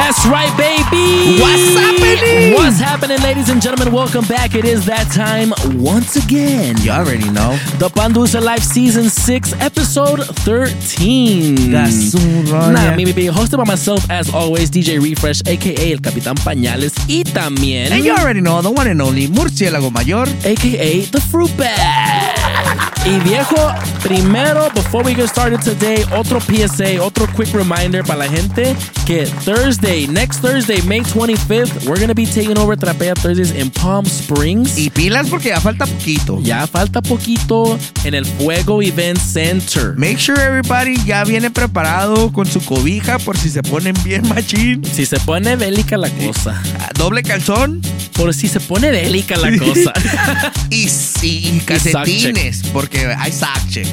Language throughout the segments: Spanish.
That's right, baby. What's happening? What's happening, ladies and gentlemen? Welcome back. It is that time once again. You already know. The Pandusa Life Season 6, Episode 13. That's right. Nah, me, baby. Hosted by myself, as always, DJ Refresh, aka El Capitán Pañales, y también, And you already know the one and only Murciélago Mayor. aka The Fruit Bag. Y viejo, primero, before we get started today, otro PSA, otro quick reminder para la gente que Thursday, next Thursday, May 25th, we're going to be taking over Trapea Thursdays in Palm Springs. Y pilas porque ya falta poquito. Ya falta poquito en el Fuego Event Center. Make sure everybody ya viene preparado con su cobija por si se ponen bien machín. Si se pone bélica la cosa. Ah, Doble calzón Por si se pone bélica la cosa. y, y calcetines porque hay sock check.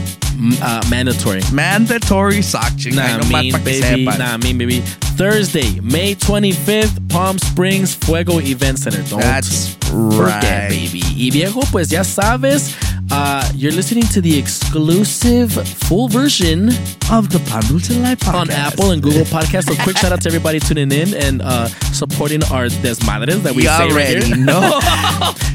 Uh, mandatory. Mandatory sock check. Nah, Ay, mean, baby. Nah, mean, baby. Thursday, May 25th, Palm Springs Fuego Event Center. Don't That's forget, right. baby. Y viejo, pues ya sabes, uh, you're listening to the exclusive full version Of the Pandulce Live podcast. on Apple and Google Podcasts. So quick shout out to everybody tuning in and uh, supporting our desmadres that we You say right already here. know.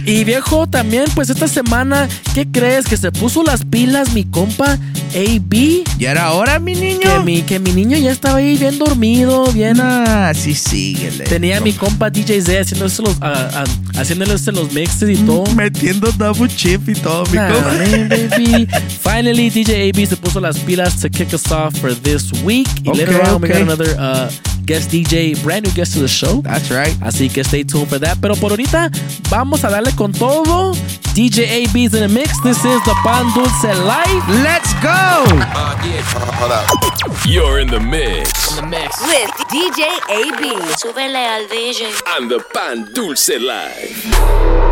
Y viejo, también, pues esta semana, ¿qué crees? Que se puso las pilas mi compa AB. ¿Y era hora, mi Que niño? mi, que mi niño ya estaba ahí bien dormido, bien. Ah, sí, síguele. Tenía a mi compa DJ Z haciéndose los, ah, haciéndole los mixes y todo. Metiendo double chip y todo, mi Nah, compa. man, baby. Finally, DJ AB se puso las pilas to kick us off for this week. Y Okay, later on, we got another uh, guest DJ, brand new guest to the show. That's right. Así que stay tuned for that. Pero por ahorita, vamos a darle con todo. DJ AB's in the mix. This is the Pan Dulce Live. Let's go! You're in the mix. In the mix. With DJ AB. Súbele al DJ. And the Pan Dulce Live.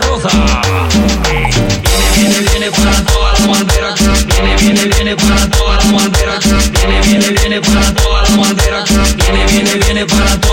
sabrosa. Viene, viene, viene para todas las banderas. Viene, viene, viene para todas las banderas. Viene, viene, viene para todas las banderas. Viene, viene, viene para todas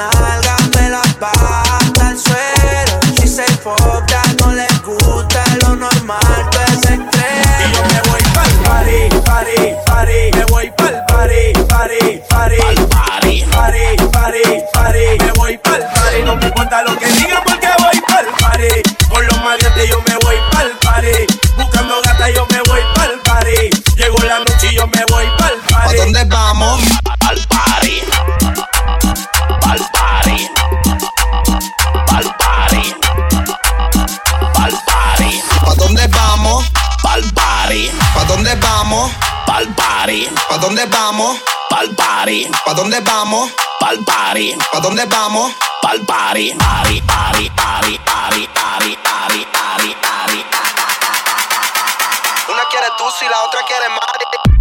nalgas me las dónde vamos? Pa'l party. ¿Pa dónde vamos? Pa'l party. Party, party, party, party, party, party, party, party. Una quiere tú si la otra quiere Mari.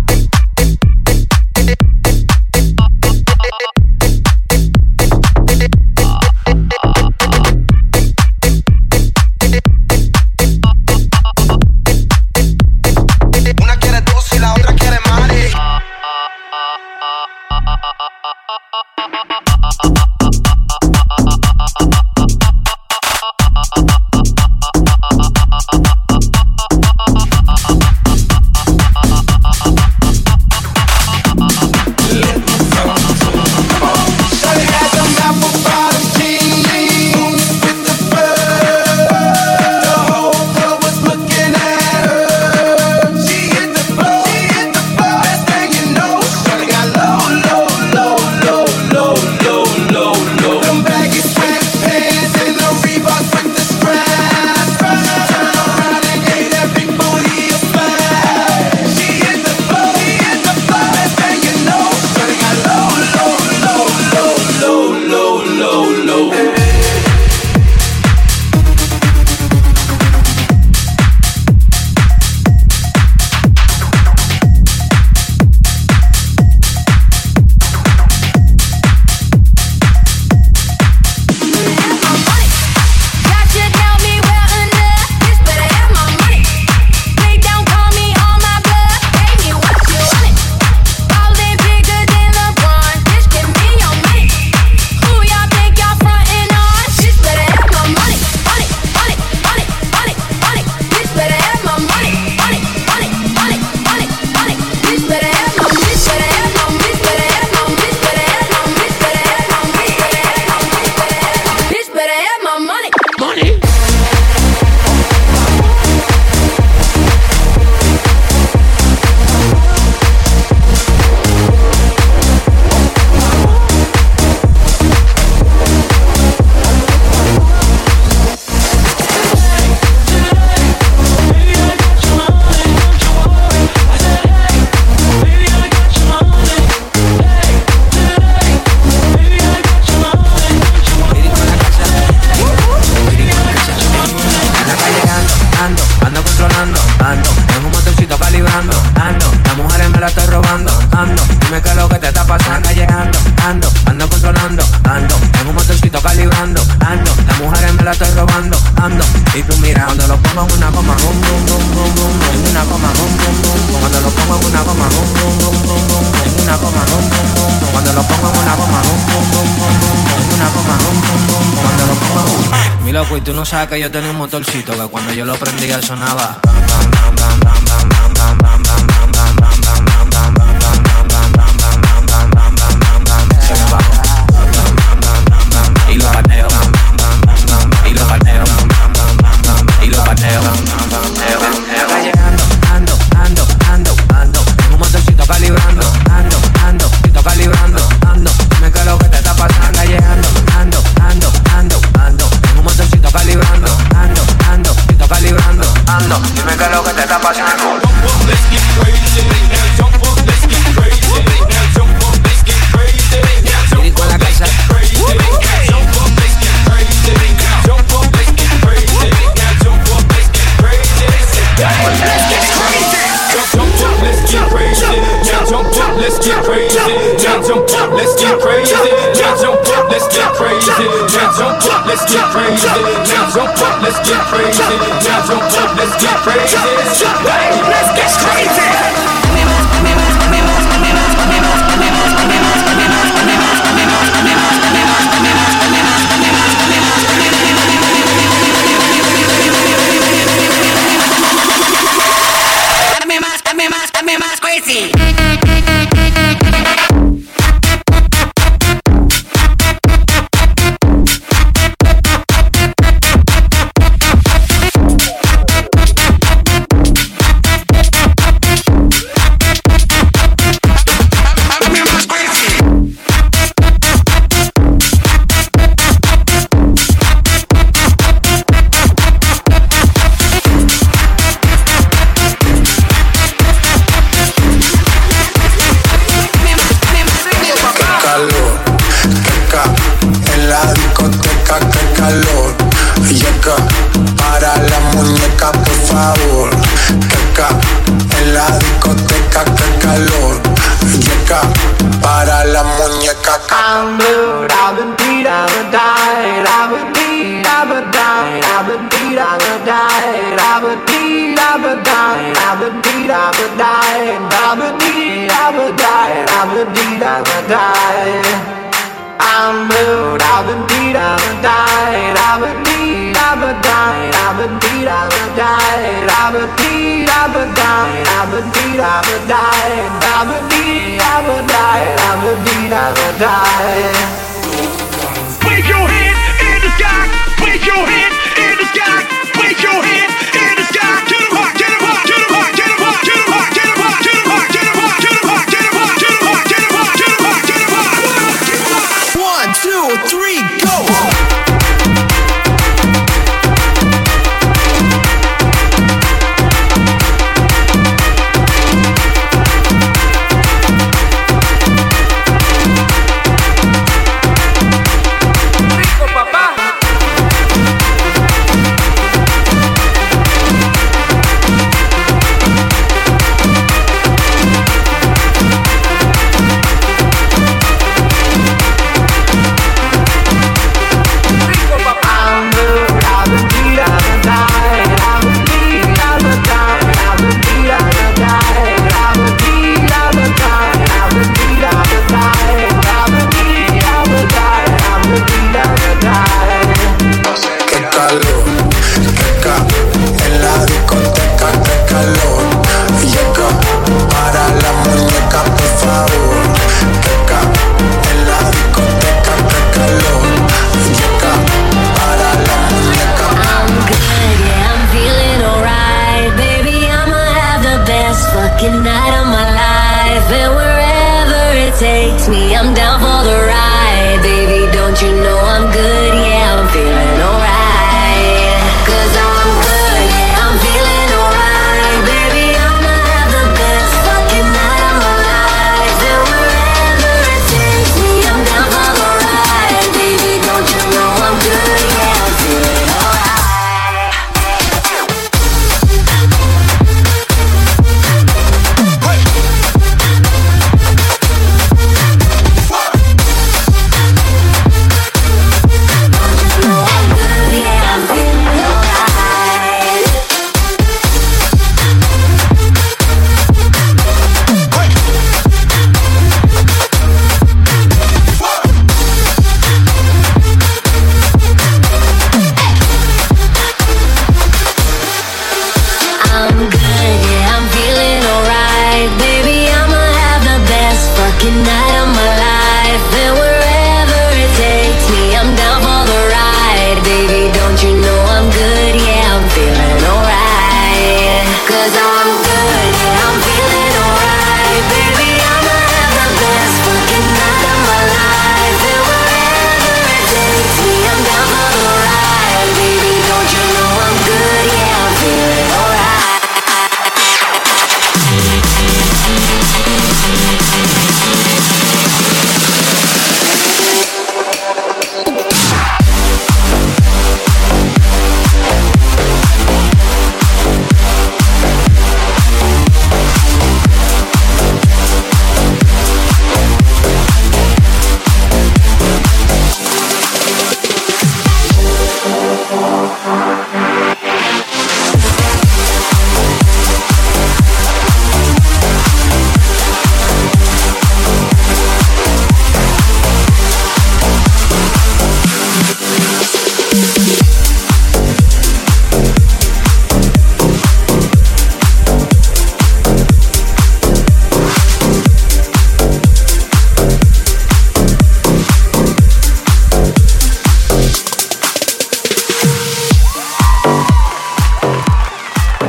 saca yo tenía un motorcito que cuando yo lo prendía sonaba.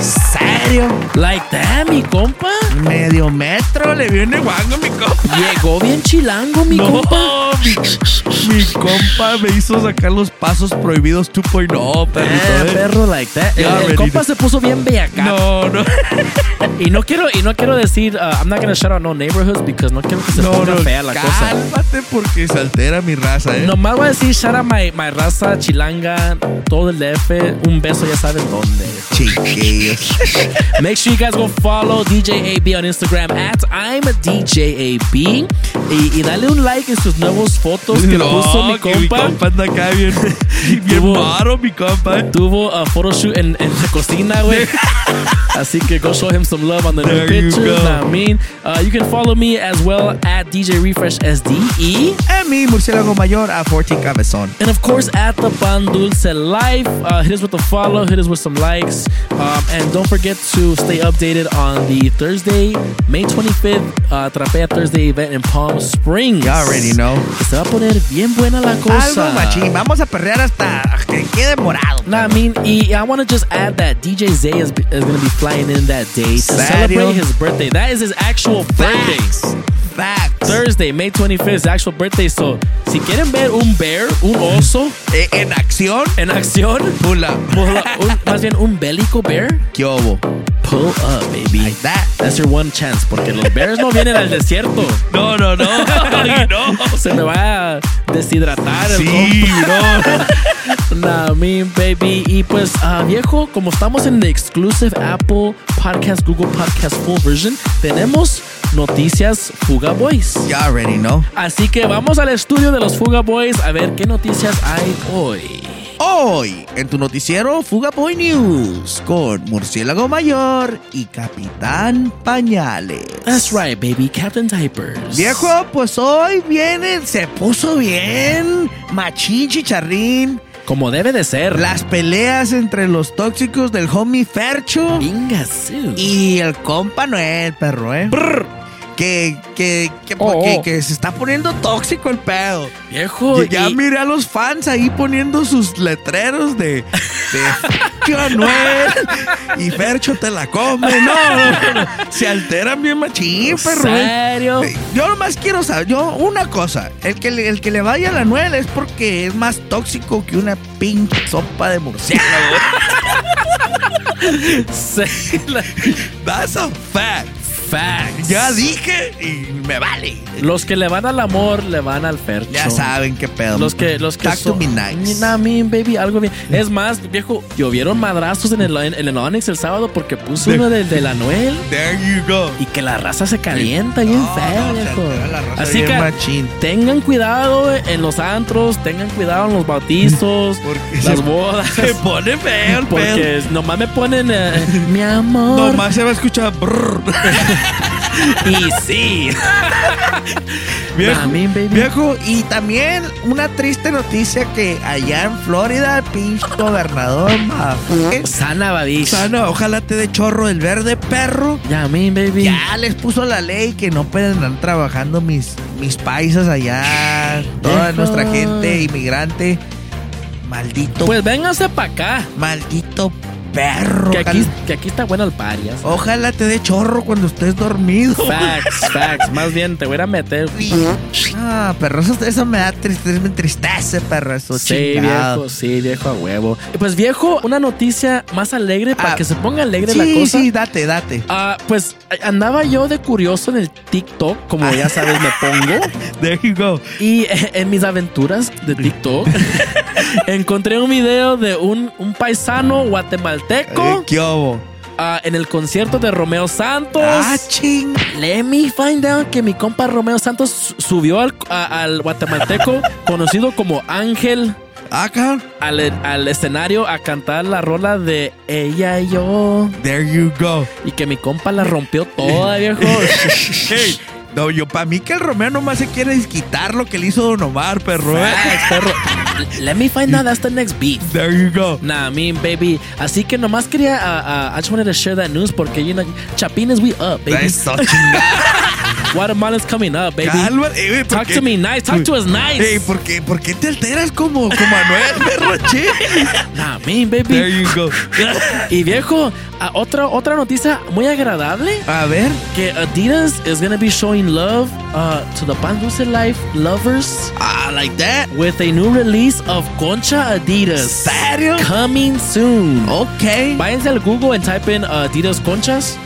Serio, Like that, mi compa. Medio metro le viene guango, mi compa. Llegó bien chilango, mi compa compa me hizo sacar los pasos prohibidos 2.0, perrito. Eh, eh, perro like that. El, compa se puso bien bellaca. No, no. y no quiero, y no quiero decir, uh, I'm not gonna shout out no neighborhoods because no quiero que se ponga fea la cálmate cosa. Cálmate porque se altera mi raza, eh. Nomás voy a decir shout out my, my raza, chilanga, todo el DF. Un beso, ya saben dónde. Chiquillos. Make sure you guys go follow DJ AB on Instagram at I'm a DJ AB. Y, y dale un like en sus nuevos fotos que no. puso mi que mi compa. compa anda acá bien, bien Tuvo- maro, mi compa. Tuvo a photoshoot en, en la cocina, güey. Así que go show him some love on the new There you pictures. I mean, uh, you can follow me as well at DJ Refresh SDE. A mí, murciélago mayor, a 14 cabezón. And of course, at the Pan Dulce Life, uh, hit us with a follow, hit us with some likes. Um, and don't forget to stay updated on the Thursday, May 25th, uh, Trapea Thursday event in Palm Springs. You already know. Que Se va a poner bien buena la cosa. Algo machín. Vamos a perrear hasta que quede morado. Nah, I mean, y I want to just add that DJ Zay is, is going to be flying in that day to celebrate his birthday. That is his actual birthday. Facts. Thursday, May 25th, his actual birthday. So, si quieren ver un bear, un oso Eh, en acción, en acción, pula. Well, un- más bien un bélico bear, ¿Qué hubo? Pull up, baby. Like that. That's your one chance, porque los bears no vienen al desierto. No, no, no. No. Se me va a deshidratar el Sí, compa. Nah, me, baby. Y pues, ah, viejo, como estamos en the exclusive Apple Podcast, Google Podcast Full Version, tenemos noticias Fuga Boys. You already know. Así que vamos al estudio de los Fuga Boys a ver qué noticias hay hoy. Hoy, en tu noticiero Fuga Boy News, con Murciélago Mayor y Capitán Pañales. That's right, baby. Captain Diapers. Viejo, pues hoy viene, se puso bien, machín chicharrín. Como debe de ser. Las peleas entre los tóxicos del homie Fercho Ingasu. y el compa Noel, perro, ¿eh? Que, que, que, Oh, que, oh. que se está poniendo tóxico el pedo. Viejo. Ya y- miré a los fans ahí poniendo sus letreros de, de Anuel y Fercho te la come. No, no, no, no. se alteran bien machín, perro. ¿eh? ¿Serio? Yo nomás quiero saber, yo una cosa, el que le, el que le vaya a la Anuel es porque es más tóxico que una pinche sopa de murciélago. Sí, la- That's a fact. Facts. Ya dije y me vale. Los que le van al amor, le van al fercho. Ya saben qué pedo. Los que, los que Talk to son- me nice. Nah, baby, algo bien. Es más, viejo, llovieron madrazos en el, en el Onyx el sábado porque puso uno del de la Noel There you go. y que la raza se calienta bien No, feo, no, viejo. altera la raza Así bien que machín. tengan cuidado en los antros, tengan cuidado en los bautizos, Porque las bodas. Se pone feo el pedo. Porque nomás me ponen eh, mi amor. Nomás se va a escuchar brrr. Y sí. Viejo, me, baby. viejo, y también una triste noticia que allá en Florida, el pinche gobernador Sana Babish. Sana, ojalá te dé chorro el verde perro. Ya, me, baby. Ya les puso la ley que no pueden andar trabajando mis, mis paisas allá, toda Viejo. nuestra gente inmigrante. Maldito, Pues vénganse para acá. maldito perro. Que aquí, Ojalá, que aquí está bueno el parias. ojalá te dé chorro cuando estés dormido. Facts, facts. Más bien, te voy a ir a meter. Ah, perro, eso, eso me da tristeza, me entristece, perro, eso Sí, chingado. viejo, sí, viejo a huevo. Pues viejo, una noticia más alegre para Ah, que se ponga alegre Sí, la cosa. sí, date, date. Ah, pues andaba yo de curioso en el TikTok, como ya sabes, me pongo. There you go. Y eh, en mis aventuras de TikTok encontré un video de un, un paisano guatemalteco Eh, ¿Qué hubo? ah, en el concierto de Romeo Santos. Ah, ching. Let me find out que mi compa Romeo Santos su- subió al, a- al guatemalteco conocido como Ángel Acá. al, al escenario a cantar la rola de Ella y yo. There you go. Y que mi compa la rompió toda, viejo. Hey, no, yo, para mí que el Romeo nomás se quiere desquitar lo que le hizo Don Omar, perro. ¿eh? Perro. Let me find out that's the next beef. There you go. Nah, I mean, baby. Así que nomás quería, uh, uh, I just wanted to share that news porque, you know, Chapines, we up, baby. Eso. Guatemalan's coming up, baby. Cálmate, eh, güey, ¿por Talk qué? to me nice. Talk to us nice. Ey, ¿por qué, ¿por qué te alteras como, como Anuel, perro? Nah, me, baby. There you go. Y viejo, ah, otra, otra noticia muy agradable. A ver. Que Adidas is gonna be showing love uh, to the Pan Dulce Life lovers Ah, like that. with a new release of Concha Adidas. ¿Serio? Coming soon. Ok. Váyanse al Google and type in uh, Adidas Conchas.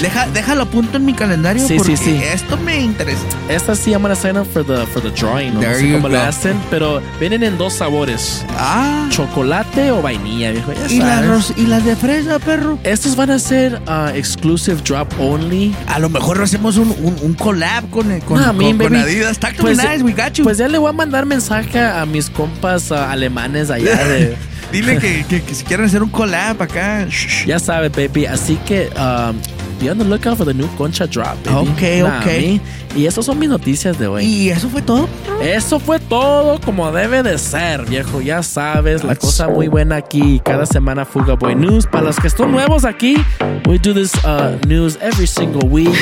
Deja, déjalo punto en mi calendario Sí, porque sí, sí. esto me interesa. Esta sí, I'm gonna sign up for the, for the drawing. No, There sé cómo le go. hacen, pero vienen en dos sabores. Ah. Chocolate o vainilla, viejo. Ya ¿Y las, sabes. ros- y las de fresa, perro? Estos van a ser uh, exclusive drop only. A lo mejor hacemos un, un, un collab con, con, No, I con- mean, con Adidas. Talk to pues, nice, we got you. Pues ya le voy a mandar mensaje a mis compas uh, alemanes allá de... Dile que, que- que si quieren hacer un collab acá. Ya sabes, baby. Así que um, be on the lookout for the new Concha drop, baby. Ok, Nah, ok. me- Y esas son mis noticias de hoy. ¿Y eso fue todo? Eso fue todo como debe de ser, viejo. Ya sabes, la cosa muy buena aquí. Cada semana Fuga Boy News. Para los que están nuevos aquí, we do this uh, news every single week,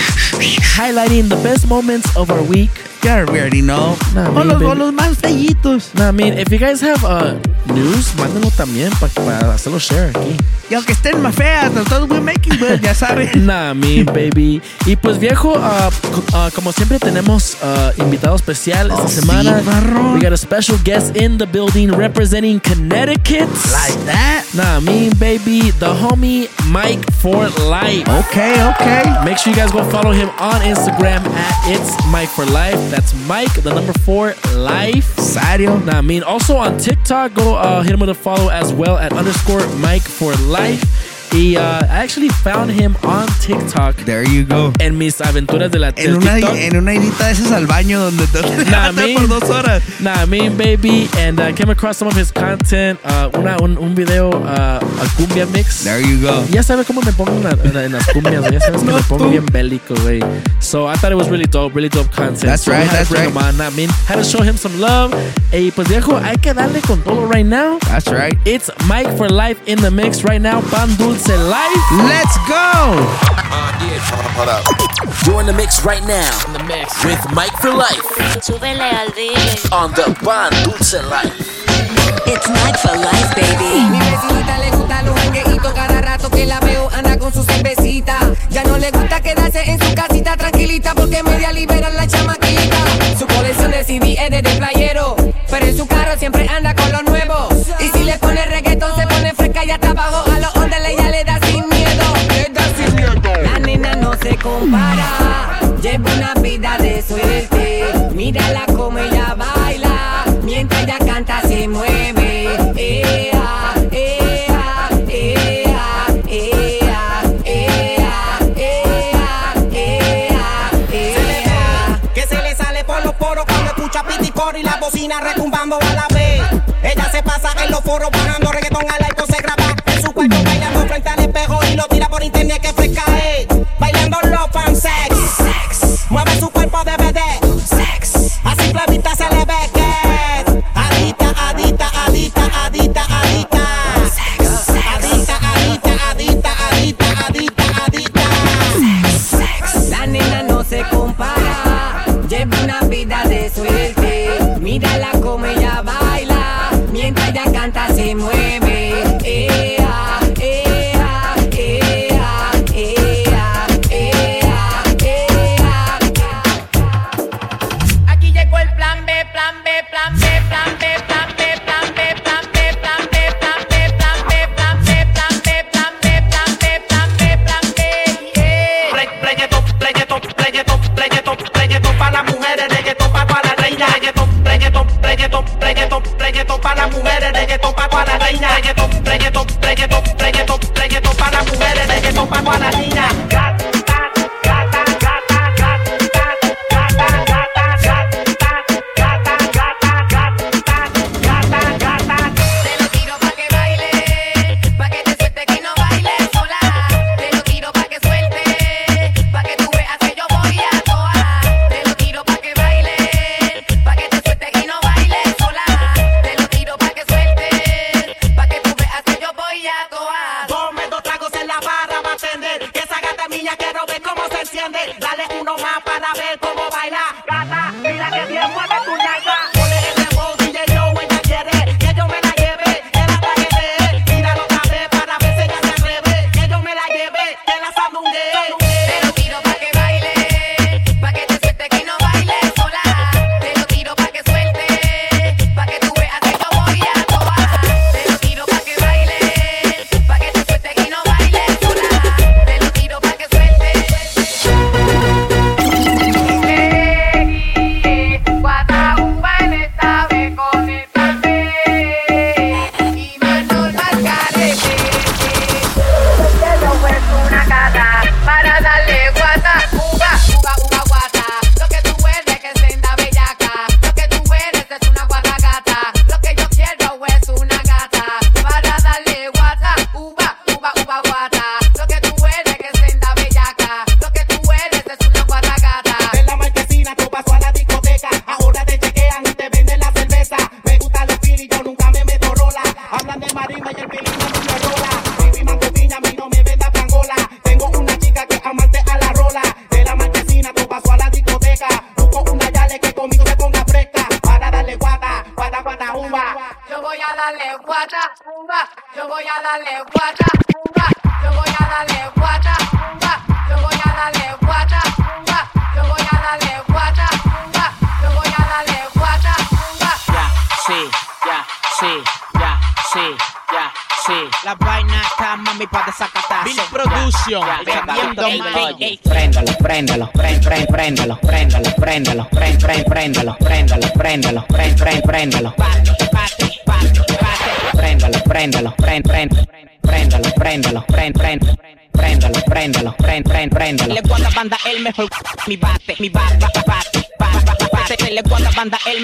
highlighting the best moments of our week. Yeah, we already know. Nah, o, los, los más bellitos. Nah, I mean, if you guys have uh, news, mándenlo también para hacerlo share aquí. Y aunque estén más feas, nosotros we're making good, ya sabes. Nah, me, baby. Y pues, viejo, uh, uh, como siempre, tenemos uh, invitado especial esta Oh, sí, semana. barro. we got a special guest in the building representing Connecticut. Like that. Nah, me, baby, the homie Mike for Life. Okay, okay. Make sure you guys go follow him on Instagram at It's Mike for Life. That's Mike, the number four, Life. Sadio. Nah, I mean, also on TikTok, go uh, hit him with a follow as well at underscore Mike for Life life. Y uh, I actually found him on TikTok There you go. en mis aventuras de la En una, TikTok. en una idita de esas al baño donde te Nah, me- por dos horas. Nah, I mean, baby, and uh, came across some of his content. Uh, una, un, un video, uh, a cumbia mix. There you go. Ya sabes cómo me pongo en, la- en la- en las cumbias. Ya sabes que me pongo tú. bien bélico, güey. So I thought it was really dope, really dope content. That's so right, had that's to bring right. him on. I mean, had to show him some love. Y pues viejo, hay que darle con todo right now. That's right. It's Mike for Life in the mix right now. Pan Dulce Life. Let's go. You're in the mix right now. In the mix with Mike for Life on the Ban Dulce Life. It's Mike for life, baby. Mi vecinita le gusta los jangueitos cada rato que la veo anda con su cervecita. Ya no le gusta quedarse en su casita tranquilita porque media liberan la chamaquita. Su colección de CD es de playero, pero en su carro siempre anda con los compara, lleva una vida de suerte. Mírala como ella baila, mientras ella canta se mueve. Ea, ea, ea, ea, ea, ea, ea, ea. Que se le sale por los poros cuando escucha piti y la bocina retumbando a la vez. Ella se pasa en los foros bajando reggaetón al aire se graba en su cuarto bailando frente al espejo y lo tira por internet que fresca same way.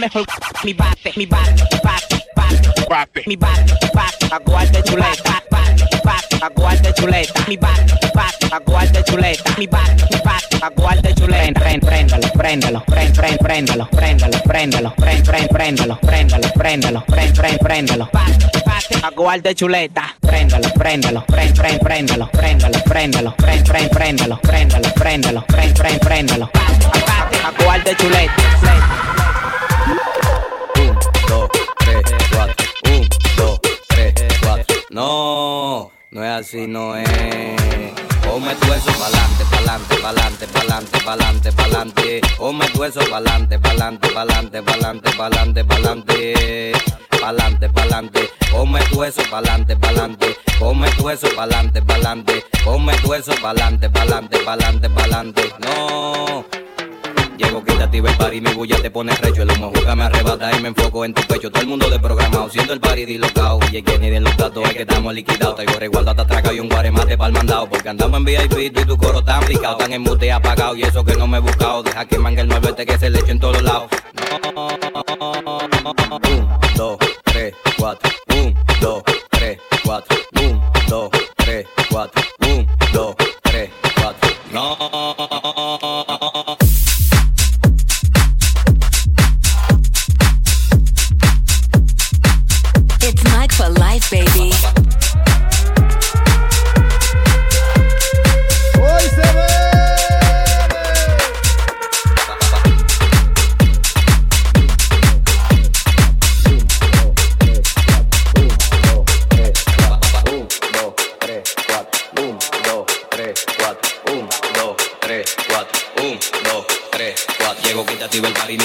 Mejor mi bate, mi bate, bate, bate, bate. Mi bate, bate, aguarde chuleta, bate, bate, aguarde chuleta. Mi bate, bate, aguarde chuleta. Mi bate, bate, aguarde chuleta. Préndalo, préndalo, préndalo, préndalo, préndalo, prend, prend, préndalo, préndalo, préndalo, prend, prend, préndalo. Aguarde chuleta. Préndalo, préndalo, préndalo, préndalo, préndalo, prend, préndalo, préndalo, préndalo, prend, prend, préndalo. Aguarde chuleta. Un, No, no es así, no es. Ponme tu eso pa'lante, pa'lante, pa'lante, pa'lante, pa'lante, pa'lante. Ponme tu eso pa'lante, pa'lante, pa'lante, pa'lante, pa'lante, pa'lante. Pa'lante, pa'lante. Ponme tu eso pa'lante, pa'lante. Ponme tu eso pa'lante, pa'lante. Ponme tu eso pa'lante, pa'lante, pa'lante, pa'lante. No. Llego quitativo el party, mi bulla te pone recho El humo juega me arrebata y me enfoco en tu pecho Todo el mundo desprogramado, siento el party dislocado. Y el que ni de los datos es que estamos liquidados Traigo resguardo hasta atraca y un guaremate pa'l mandado Porque andamos en VIP tú y tu coro tan picado Tan en mute apagado y eso que no me he buscado Deja que mangue el malvete que se le eche en todos lados. Un, dos, tres, cuatro Un, dos, tres, cuatro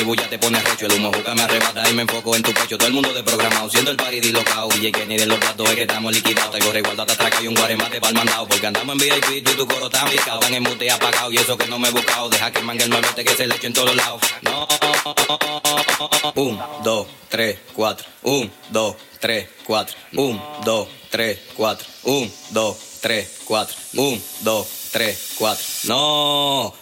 bulla te pone recho. El humo juca me arrebata y me enfoco en tu pecho. Todo el mundo desprogramado, siendo el party dislocado. Y que ni de los datos es que estamos liquidados. Traigo resguardo hasta atraca y un guaremate pa'l mandado. Porque andamos en VIP, tú y tu coro tan picado. Tan en mute apagado y eso que no me he buscado. Deja que mangue el malvete que se le eche en todos lados. No. Un, dos, tres, cuatro. Un, dos, tres, cuatro. Un, dos, tres, cuatro. Un, dos, tres, cuatro. Un, dos, tres, cuatro. No,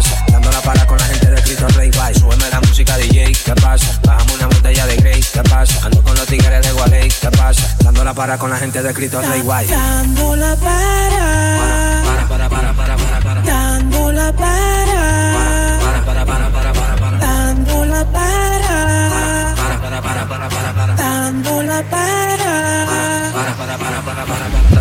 pasa? Dando la para con la gente de Cristo Rey, bye. Súbeme la música DJ, ¿qué pasa? Bajamos una botella de Grey, ¿qué pasa? Ando con los tigres de Gualey, ¿qué pasa? Dando la para con la gente de Cristo Rey, bye. Dando la para. Para, para, para, para, para, para. Dando la para. Para, para, para, para, para, para. Dando la para. Para, para, para, para, para, para. Dando la para.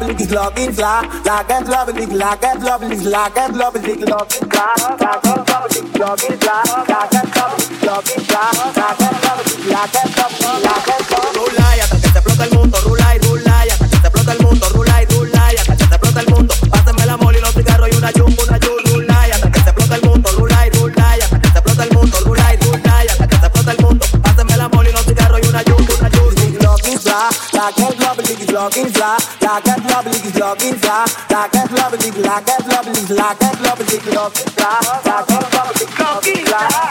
lovely, this love is love. love, that's love like love lovely, love that's love this love is love. Like love lovely, love is love. Like love lovely, love is love. Like love lovely, love that's love like love lovely. love y love que love explota love mundo, love y love y love que love explota love mundo, love talking fly, like that lovely talking fly, like that lovely, like that lovely, like that lovely, talking fly, like that lovely, talking fly.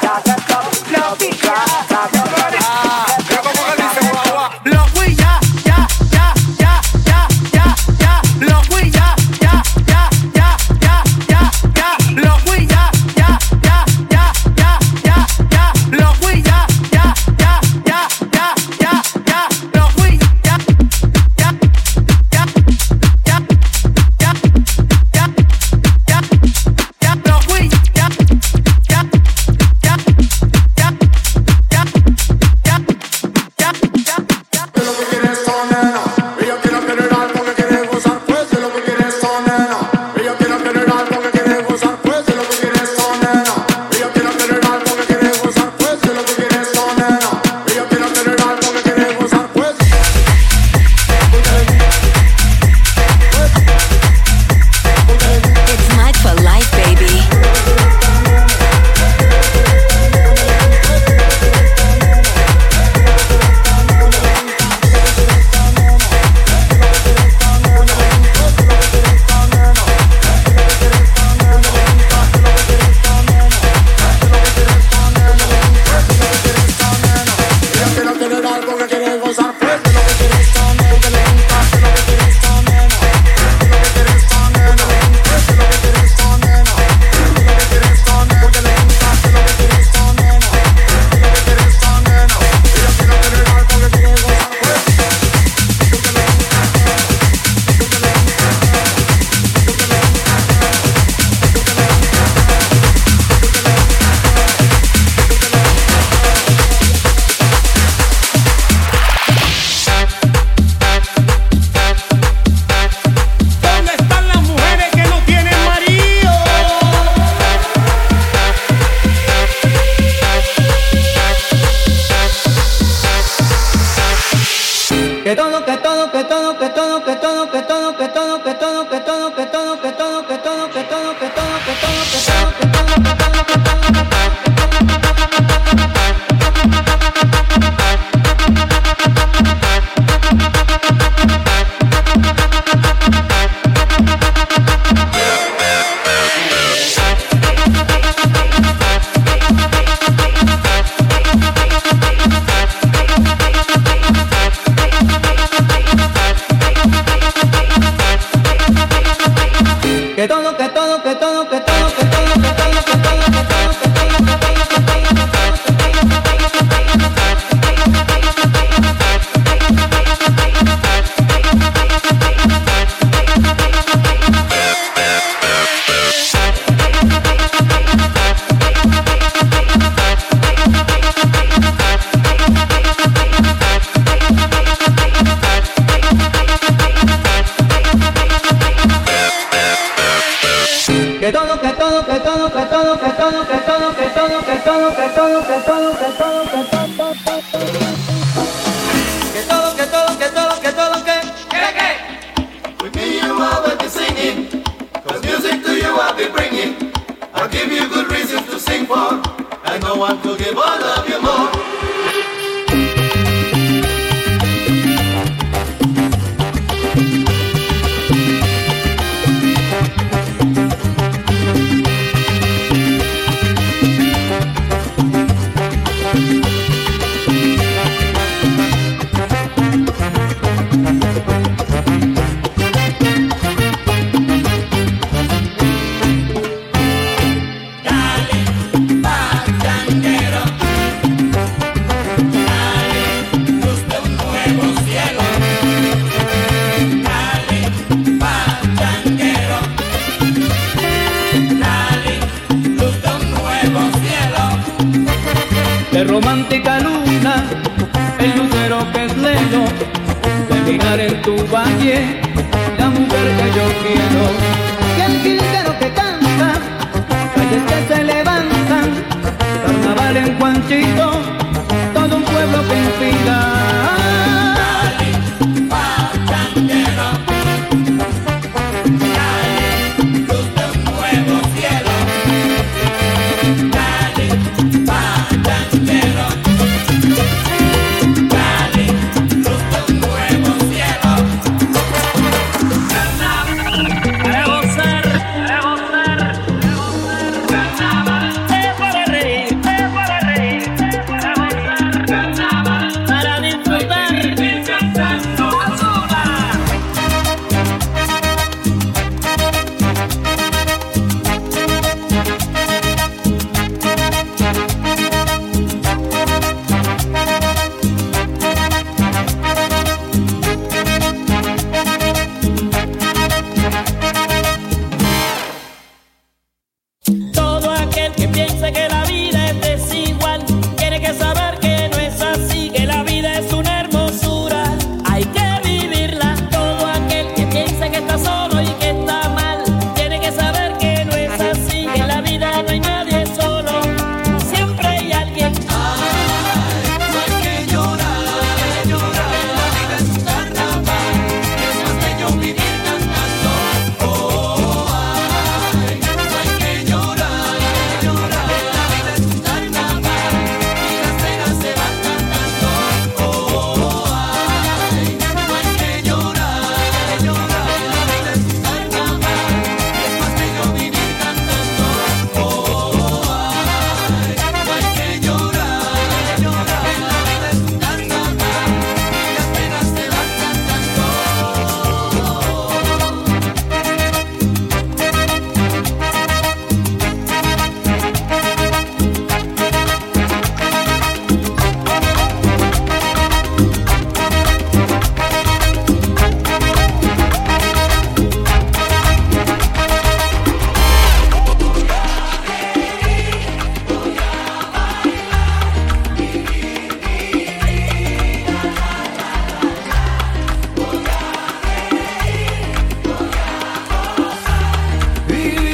Be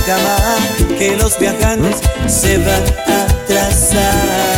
cama, que los viajantes se van a atrasar.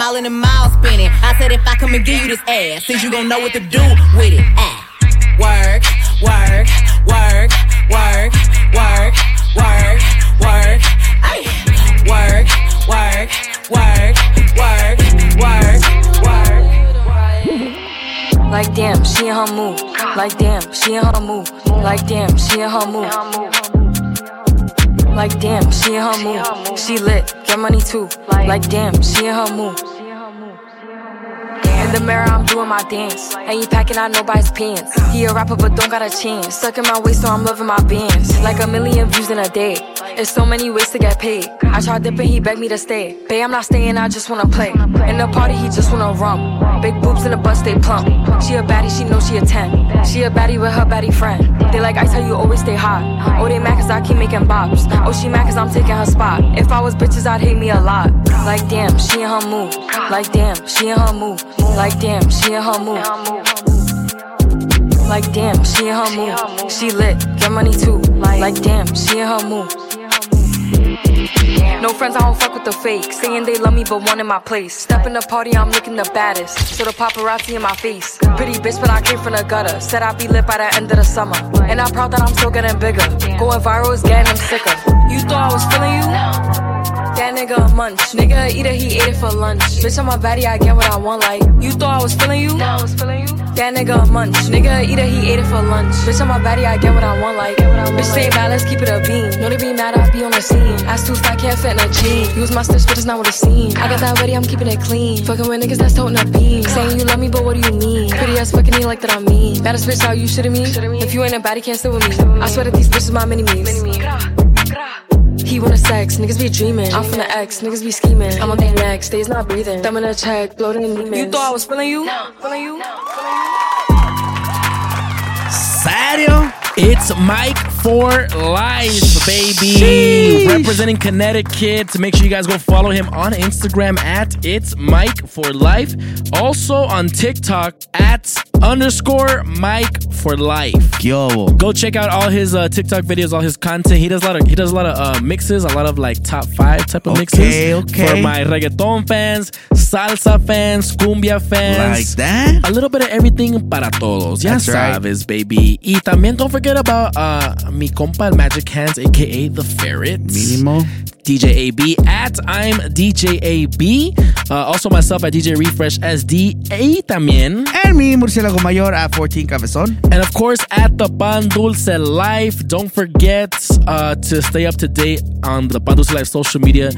Him in the mouth spinning. I said if I come and give you this ass, since you gon' know what to do with it. Ah. Work, work, work, work, work, work, work, ay. work, work, work, work, work, work. Like damn, she in her mood. Like damn, she in her mood. Like damn, she in her mood. Like damn, she in her mood. She lit, get money too. Like damn, she in her mood. Mirror, I'm doing my dance. Ain't packing out nobody's pants. He a rapper, but don't got a chance. Stuck in my waist, so I'm loving my bands. Like a million views in a day. There's so many ways to get paid. I tried dipping, he begged me to stay. Babe, I'm not staying, I just wanna play. In the party, he just wanna rum. Big boobs in the bus, they plump. She a baddie, she know she a 10. She a baddie with her baddie friend. They like ice, how you always stay hot. Oh, they mad cause I keep making bops. Oh, she mad cause I'm taking her spot. If I was bitches, I'd hate me a lot. Like damn, she in her mood. Like damn, she in her mood. Like damn, she in her mood. Like damn, she in her mood. She lit, get money too. Like damn, she in her mood. No friends, I don't fuck with the fake. Saying they love me, but one in my place. Step in the party, I'm looking the baddest. So the paparazzi in my face. Pretty bitch, but I came from the gutter. Said I'd be lit by the end of the summer. And I'm proud that I'm still getting bigger. Going viral is getting them sicker. You thought I was feeling you? That nigga munch. Nigga eater, he ate it for lunch. Bitch, I'm a baddie, I get what I want. Like, you thought I was feeling you? No, I was feeling you. That nigga a munch. Nigga a eater, he ate it for lunch. Bitch, on my body, I get what I want. Like, bitch, say mad, let's keep it a beam. Know they be mad, I be on the scene. Ass too fat, can't fit in a jean. Use my stitch, but it's not what it seems. I got that ready, I'm keeping it clean. Fucking with niggas that's toting a beam. Saying you love me, but what do you mean? Pretty ass fucking me like that I'm mean. Baddest bitch, how you shitting me? If you ain't a baddie, can't sit with me. I swear that these bitches my mini me's. He wanna sex, niggas be dreaming. I'm from the X, niggas be scheming. I'm on their neck, stays not breathing. Thumb in a check, bloating in demons. You thought I was feeling you? No. Feeling you? ¿Serio? It's It's Mike for Life, baby. Sheesh. Representing Connecticut. To make sure you guys go follow him on Instagram at It's Mike for Life. Also on TikTok at underscore Mike for Life. Yo. Go check out all his uh, TikTok videos, all his content. He does a lot of he does a lot of uh, mixes, a lot of like top five type of Okay, mixes okay. for my reggaeton fans, salsa fans, cumbia fans, Like that? a little bit of everything para todos. Ya That's right. sabes, baby. Y también don't forget about uh, mi compa Magic Hands, aka the Ferret. Mínimo. DJ AB at I'm DJ AB. Uh, also myself at DJ Refresh SD. También. And me, Murciélago Mayor at 14 Cabezón. And of course, at the Pan Dulce Life, don't forget uh, to stay up to date on the Pan Dulce Life social media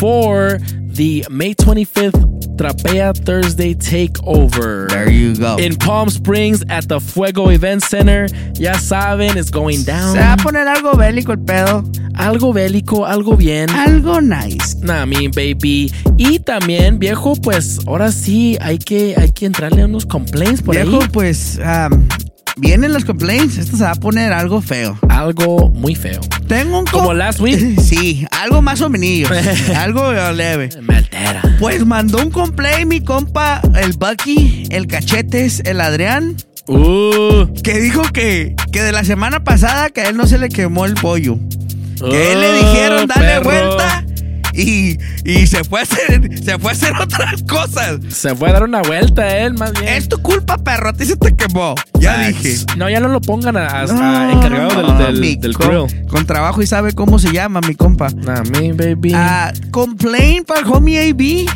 for the May 25th Trapea Thursday takeover. There you go. In Palm Springs at the Fuego Event Center. Ya saben, it's going down. Se va a poner algo bélico el pedo. Algo bélico, algo bien. Algo nice. Nah, mean, baby. Y también, viejo, pues ahora sí hay que, hay que entrarle a unos complaints por Viejo, ahí. pues um, vienen los complaints. Esto se va a poner algo feo. Algo muy feo. Tengo un Como last week. Sí, algo más o menos. algo leve. Me altera. Pues mandó un complaint mi compa, el Bucky, el Cachetes, el Adrián. Uh. Que dijo que, que de la semana pasada que a él no se le quemó el pollo. Que él le Oh, dijeron dale perro. vuelta y, y se fue a hacer se fue a hacer otras cosas. Se fue a dar una vuelta él, más bien. Es tu culpa, perro. A ti se te quemó. Ya Facts. dije. No, ya no lo pongan a, a- a encargado no, del, del, grill. Con trabajo y sabe cómo se llama, mi compa. Nah, me, baby. Ah, complain para homie AB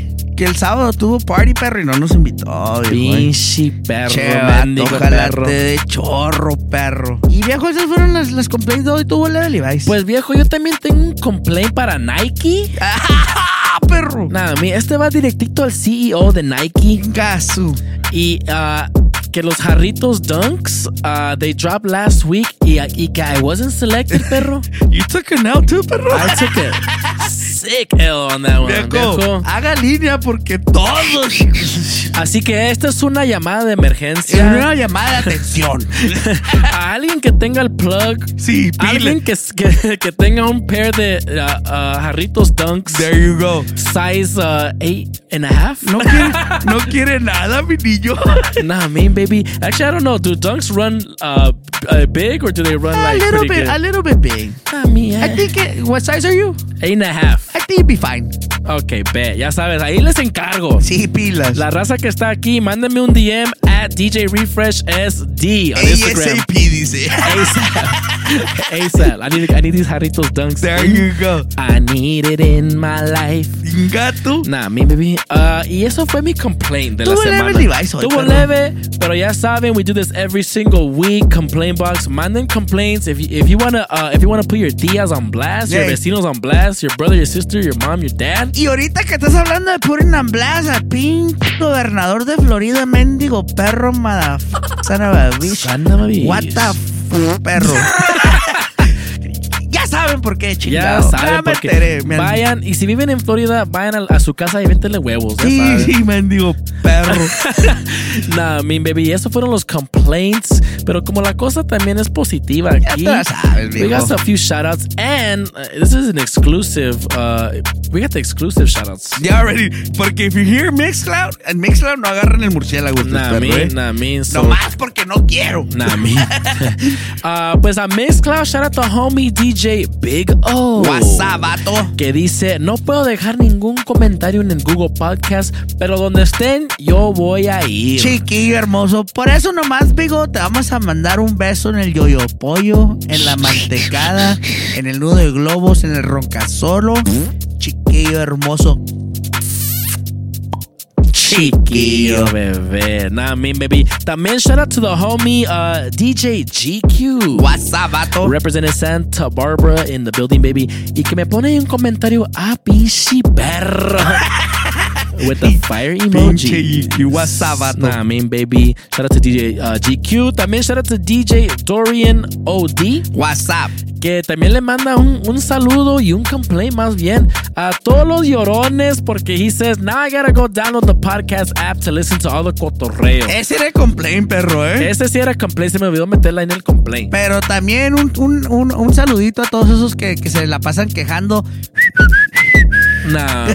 que el sábado tuvo party, perro, y no nos invitó. Pinche perro, Che, vato, perro. te dé chorro, perro. Y viejo, esas fueron las, las complaints de hoy. Tuvo el Levi's. Pues viejo, yo también tengo un complaint para Nike. ¡Ah, perro! Nada, mi, este va directito al CEO de Nike. Gasu. Y ah, que los jarritos Dunks, ah, they dropped last week. Y, y que I wasn't selected, perro. You took an L too, perro. I took a sick L on that one, Viejo, viejo. haga línea porque todos. Así que esta es una llamada de Es emergencia. una llamada de atención. a alguien que tenga el plug. Sí, pile. Alguien que, que, que tenga un pair de uh, uh, jarritos dunks. There you go. Size uh, eight and a half. No quiere, no quiere nada, mi niño. nah, mean baby. Actually, I don't know. Do dunks run uh, uh, big or do they run like a like little bit, good? a little bit big. I mean, I think. It, what size are you? eight and a half. I think you'd be fine. Ok, bet. Ya sabes, ahí les encargo. Sí, pilas. La raza que está aquí, mándenme un DM at DJ Refresh SD on Instagram. ASAP dice. ASAP. ASAP. I need, I need these jarritos dunks. There you go. I need it in my life. Gato. Nah, mi baby. Uh, y eso fue mi complaint de la Tuvo leve semana. Levi's hoy, Tuvo perro. leve, pero ya saben, we do this every single week. Complaint box. Manden complaints. If you, if you wanna, uh, if you wanna put your tías on blast, your vecinos on blast, your brother, your sister, your mom, your dad. Y ahorita que estás hablando de Putting on Blast, al pinche gobernador de Florida, mendigo perro, motherfucker, son of a bitch. Son of a bitch. What the f perro. ya saben por qué, Ya chingado. saben me porque enteré, me- vayan y si viven en Florida vayan a, a su casa y véntenle huevos. Ya Sí, saben. sí, mendigo perro. nah, mi baby, esos fueron los complaints. Pero como la cosa también es positiva Ya aquí, la sabes, we got a few shoutouts and uh, this is an exclusive. Uh, we got the exclusive shoutouts. Ya already, porque if you hear Mixcloud, en Mixcloud no agarran el murciélago. Nah, perros, me, eh. nah, me. So, Nomás porque no quiero. Nah, me. uh, pues a Mixcloud, shout out to homie DJ Big O. WhatsApp, vato. que dice, no puedo dejar ningún comentario en el Google Podcast, pero donde estén, yo voy a ir. Chiquillo hermoso. Por eso nomás, Bigo, te vamos a mandar un beso en el yoyo pollo, en la mantecada, en el nudo de globos, en el roncasolo. Chiquillo hermoso. Chiquillo, bebé. Nah, me, baby. También shout out to the homie uh, DJ GQ. WhatsApp, vato. Representing Santa Barbara in the building, baby. Y que me pone un comentario a perro. With the fire emoji. Nah, I mean, baby. Shout out to DJ uh, GQ. También shout out to DJ Dorian OD. WhatsApp. que también le manda un, un saludo y un complaint más bien a todos los llorones porque he says, now I gotta go download the podcast app to listen to all the cotorreo. Ese era el complaint, perro, ¿eh? Ese sí era complaint, se me olvidó meterla en el complaint. Pero también un, un, un, un saludito a todos esos que, que se la pasan quejando. Nah,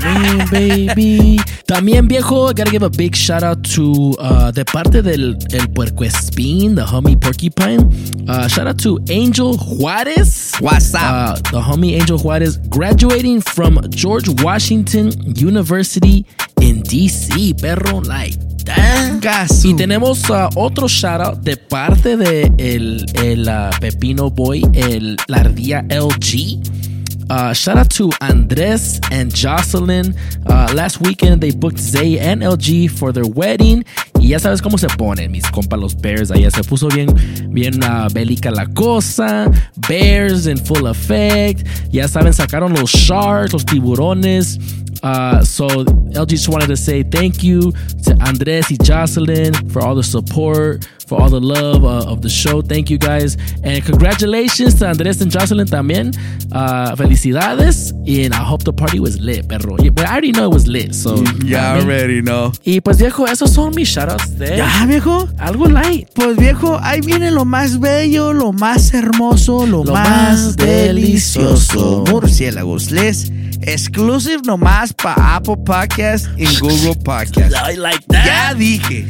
baby. También, viejo, gotta give a big shout out to uh, de parte del el puercoespín, the homie Porcupine. Uh, shout out to Angel Juarez. What's up? Uh, the homie Angel Juarez graduating from George Washington University in DC, perro. Like, damn. Y tenemos uh, otro shout out de parte de el, el uh, Pepino Boy, el, la ardilla LG. Uh, shout out to Andres and Jocelyn. Uh, last weekend they booked Zay and LG for their wedding. Y ya sabes cómo se ponen, mis compas los Bears. Allá se puso bien, bien uh, bélica la cosa. Bears in full effect. Ya saben, sacaron los sharks, los tiburones. Uh, so LG just wanted to say thank you to Andres y Jocelyn for all the support, for all the love uh, of the show. Thank you guys. And congratulations to Andres and Jocelyn también. Uh, felicidades. And I hope the party was lit, perro. Yeah, But I already know it was lit. So, Ya también. already know. Y pues viejo, esos son mis shoutouts de ¿Ya, viejo? algo light. Pues viejo, ahí viene lo más bello, lo más hermoso, lo, Lo más, más delicioso. delicioso. Murciélagos, les exclusive nomás para Apple Podcast y Google Podcast. I like that. Ya dije,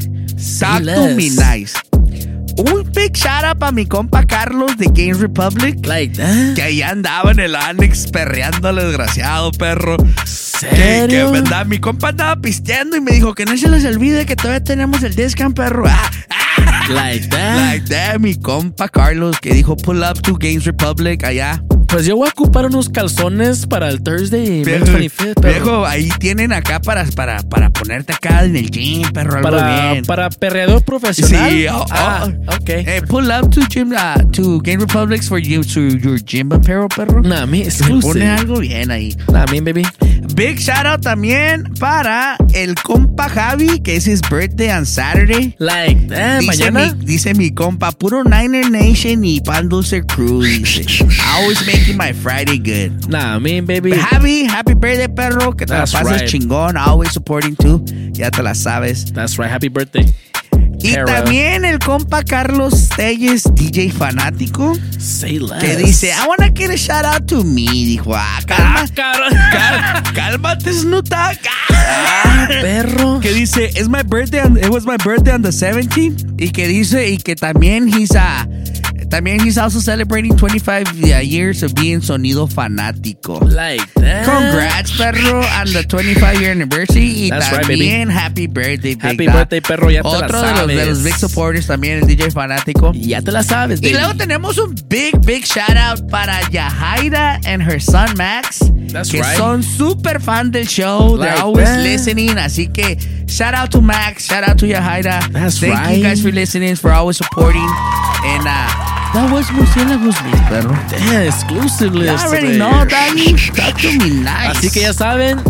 talk to me nice. Un big shout out para mi compa Carlos de Game Republic. Like that. Que ahí andaba en el Annex perreando al desgraciado perro. Que, que ¿Serio? verdad, mi compa andaba pisteando y me dijo que no se les olvide que todavía tenemos el discount, perro. Ah, Like that. Like that, mi compa Carlos que dijo pull up to Games Republic allá. Pues yo voy a ocupar unos calzones para el Thursday, Viejo, 25th. perro. viejo, ahí tienen acá para, para, para ponerte acá en el gym, perro, algo para, bien. para perreador profesional. Sí, oh, ah, oh. ok. Eh, pull up to gym, uh, to Game Republic for you, to your gym apparel, perro. Nah, me exclusive. pone algo bien ahí. Nah, me, baby. Big shout out también para el compa Javi, que es his birthday on Saturday. Like that, Dice mañana. Mi, dice mi compa, puro Niner Nation y Pan Dulce Crew. Dice, always making my Friday good. Nah, me, baby. Happy, happy birthday, perro. Que te That's la pases right. chingón. Always supporting too. Ya te la sabes. That's right. Happy birthday. Y también el compa Carlos Telles, DJ fanático, Say less. que dice, I wanna get a shout out to me. Dijo, ah, calma, cal- cálmate, Snuta. Ah, perro. Que dice, it's my birthday, on- it was my birthday on the 17th. Y que dice, y que también he's, uh, también he's also celebrating 25 years of being sonido fanático. Like that. Congrats, perro, on the 25 year anniversary. Y That's right, baby. también happy birthday, Big Happy birthday, perro. Ya te la Otro de los, de sabes. los big supporters también, el DJ fanático. Ya te la sabes, Y luego tenemos un big, big shout out para Yahaira and her son Max. That's que right. son super fan del show. They're always that. listening. Así que shout out to Max. Shout out to Yahaira. That's Thank right. you guys for listening, for always supporting. And uh, that was Murciélagos, mis perro. Damn, exclusive list. already know, Dani. Talk to me nice. Así que ya saben,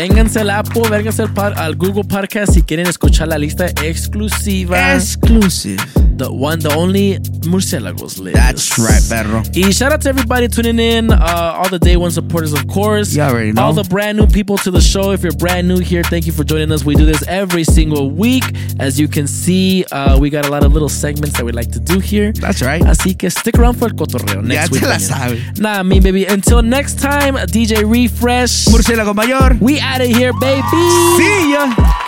vénganse al Apple, vénganse al, par- al Google Podcast si quieren escuchar la lista exclusiva. Exclusive. The one, the only Murciélagos list. That's right, perro. Y shout out to everybody tuning in, uh, all the day one supporters, of course. You already know. All the brand new people to the show. If you're brand new here, thank you for joining us. We do this every single week. As you can see, uh, we got a lot of little segments that we like to do here. That's right. Así que stick around for el cotorreo next Ya week. te la sabes. Nah, me baby. Until next time, DJ Refresh. Murciélago Mayor. We out of here, baby. See ya.